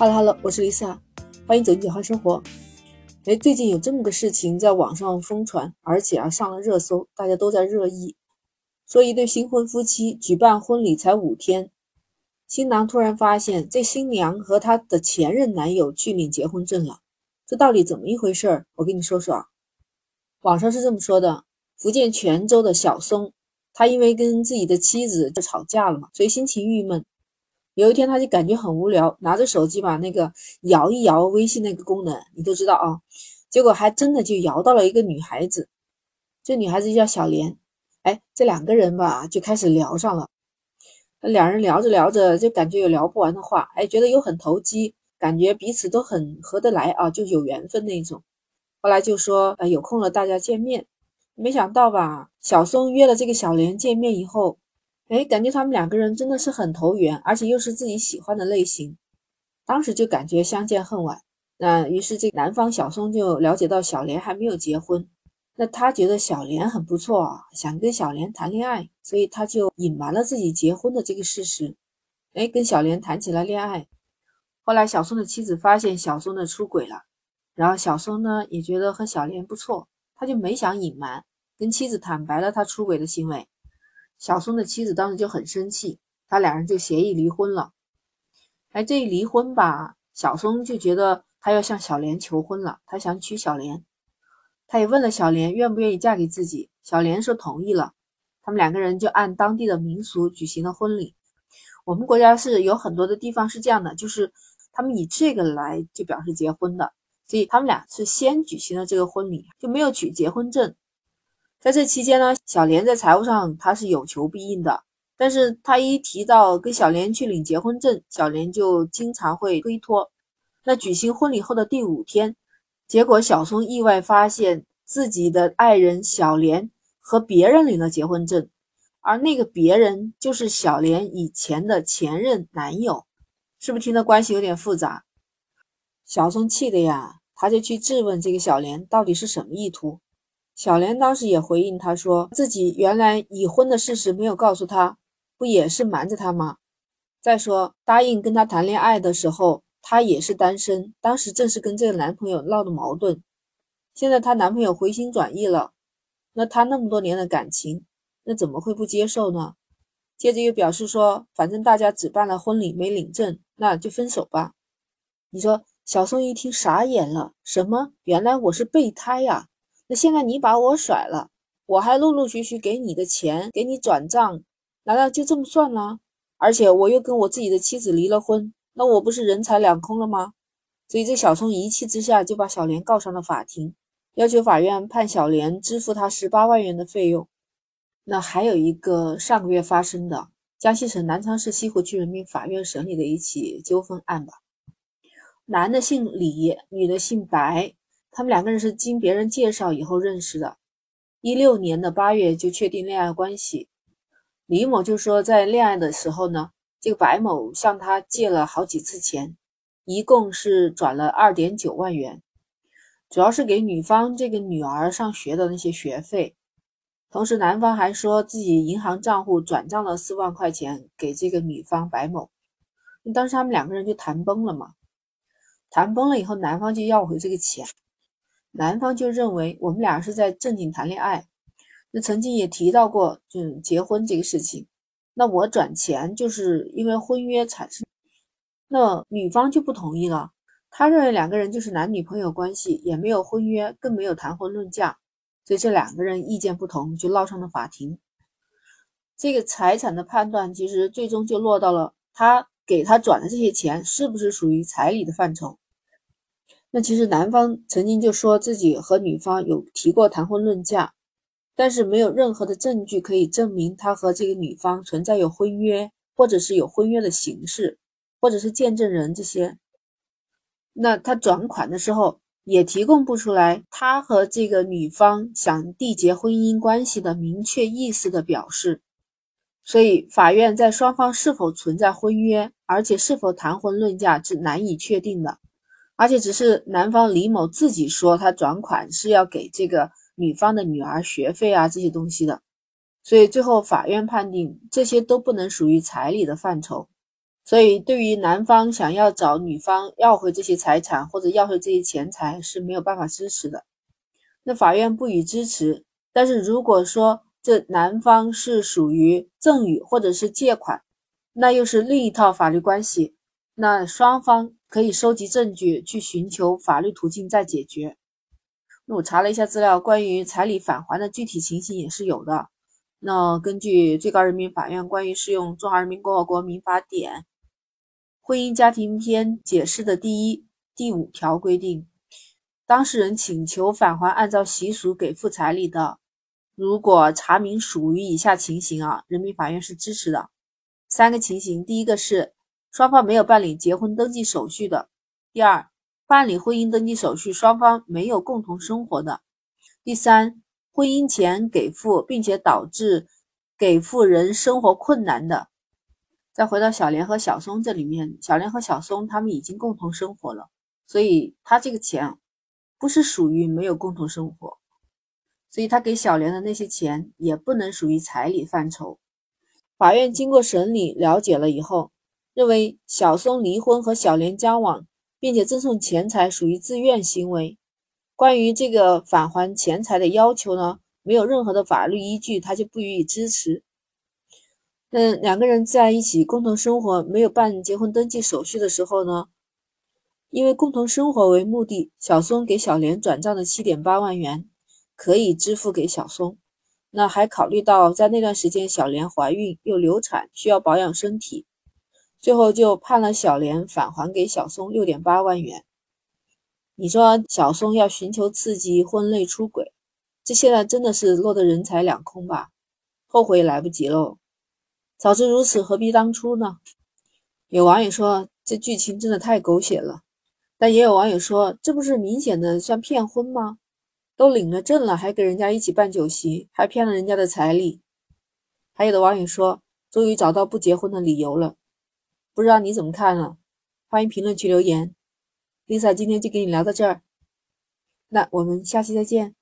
Hello Hello，我是 Lisa，欢迎走进简化生活。哎，最近有这么个事情在网上疯传，而且啊上了热搜，大家都在热议。说一对新婚夫妻举办婚礼才五天，新郎突然发现这新娘和他的前任男友去领结婚证了，这到底怎么一回事儿？我跟你说说啊。网上是这么说的：福建泉州的小松，他因为跟自己的妻子就吵架了嘛，所以心情郁闷。有一天，他就感觉很无聊，拿着手机把那个摇一摇微信那个功能，你都知道啊。结果还真的就摇到了一个女孩子，这女孩子叫小莲。哎，这两个人吧就开始聊上了。两人聊着聊着，就感觉有聊不完的话，哎，觉得又很投机，感觉彼此都很合得来啊，就有缘分那种。后来就说，呃，有空了大家见面。没想到吧，小松约了这个小莲见面以后。哎，感觉他们两个人真的是很投缘，而且又是自己喜欢的类型，当时就感觉相见恨晚。那于是这男方小松就了解到小莲还没有结婚，那他觉得小莲很不错，想跟小莲谈恋爱，所以他就隐瞒了自己结婚的这个事实。哎，跟小莲谈起了恋爱。后来小松的妻子发现小松的出轨了，然后小松呢也觉得和小莲不错，他就没想隐瞒，跟妻子坦白了他出轨的行为。小松的妻子当时就很生气，他两人就协议离婚了。哎，这一离婚吧，小松就觉得他要向小莲求婚了，他想娶小莲。他也问了小莲愿不愿意嫁给自己，小莲说同意了。他们两个人就按当地的民俗举行了婚礼。我们国家是有很多的地方是这样的，就是他们以这个来就表示结婚的，所以他们俩是先举行了这个婚礼，就没有取结婚证。在这期间呢，小莲在财务上他是有求必应的，但是他一提到跟小莲去领结婚证，小莲就经常会推脱。那举行婚礼后的第五天，结果小松意外发现自己的爱人小莲和别人领了结婚证，而那个别人就是小莲以前的前任男友，是不是听的关系有点复杂？小松气的呀，他就去质问这个小莲到底是什么意图。小莲当时也回应他说，自己原来已婚的事实没有告诉他，不也是瞒着他吗？再说答应跟他谈恋爱的时候，他也是单身，当时正是跟这个男朋友闹的矛盾。现在她男朋友回心转意了，那她那么多年的感情，那怎么会不接受呢？接着又表示说，反正大家只办了婚礼没领证，那就分手吧。你说小宋一听傻眼了，什么？原来我是备胎呀！那现在你把我甩了，我还陆陆续续给你的钱给你转账，难道就这么算了？而且我又跟我自己的妻子离了婚，那我不是人财两空了吗？所以这小聪一气之下就把小莲告上了法庭，要求法院判小莲支付他十八万元的费用。那还有一个上个月发生的江西省南昌市西湖区人民法院审理的一起纠纷案吧，男的姓李，女的姓白。他们两个人是经别人介绍以后认识的，一六年的八月就确定恋爱关系。李某就说，在恋爱的时候呢，这个白某向他借了好几次钱，一共是转了二点九万元，主要是给女方这个女儿上学的那些学费。同时，男方还说自己银行账户转账了四万块钱给这个女方白某。当时他们两个人就谈崩了嘛，谈崩了以后，男方就要回这个钱。男方就认为我们俩是在正经谈恋爱，那曾经也提到过就结婚这个事情，那我转钱就是因为婚约产生，那女方就不同意了，他认为两个人就是男女朋友关系，也没有婚约，更没有谈婚论嫁，所以这两个人意见不同就闹上了法庭。这个财产的判断其实最终就落到了他给他转的这些钱是不是属于彩礼的范畴。那其实男方曾经就说自己和女方有提过谈婚论嫁，但是没有任何的证据可以证明他和这个女方存在有婚约，或者是有婚约的形式，或者是见证人这些。那他转款的时候也提供不出来他和这个女方想缔结婚姻关系的明确意思的表示，所以法院在双方是否存在婚约，而且是否谈婚论嫁是难以确定的。而且只是男方李某自己说他转款是要给这个女方的女儿学费啊这些东西的，所以最后法院判定这些都不能属于彩礼的范畴，所以对于男方想要找女方要回这些财产或者要回这些钱财是没有办法支持的。那法院不予支持。但是如果说这男方是属于赠与或者是借款，那又是另一套法律关系。那双方可以收集证据，去寻求法律途径再解决。那我查了一下资料，关于彩礼返还的具体情形也是有的。那根据最高人民法院关于适用《中华人民共和国民法典》婚姻家庭篇解释的第一、第五条规定，当事人请求返还按照习俗给付彩礼的，如果查明属于以下情形啊，人民法院是支持的。三个情形，第一个是。双方没有办理结婚登记手续的；第二，办理婚姻登记手续双方没有共同生活的；第三，婚姻钱给付并且导致给付人生活困难的。再回到小莲和小松这里面，小莲和小松他们已经共同生活了，所以他这个钱不是属于没有共同生活，所以他给小莲的那些钱也不能属于彩礼范畴。法院经过审理了解了以后。认为小松离婚和小莲交往，并且赠送钱财属于自愿行为。关于这个返还钱财的要求呢，没有任何的法律依据，他就不予以支持。嗯，两个人在一起共同生活，没有办结婚登记手续的时候呢，因为共同生活为目的，小松给小莲转账的七点八万元可以支付给小松。那还考虑到在那段时间小莲怀孕又流产，需要保养身体。最后就判了小莲返还给小松六点八万元。你说小松要寻求刺激，婚内出轨，这现在真的是落得人财两空吧？后悔也来不及喽！早知如此，何必当初呢？有网友说这剧情真的太狗血了，但也有网友说这不是明显的算骗婚吗？都领了证了，还跟人家一起办酒席，还骗了人家的彩礼。还有的网友说，终于找到不结婚的理由了。不知道你怎么看呢？欢迎评论区留言。Lisa 今天就跟你聊到这儿，那我们下期再见。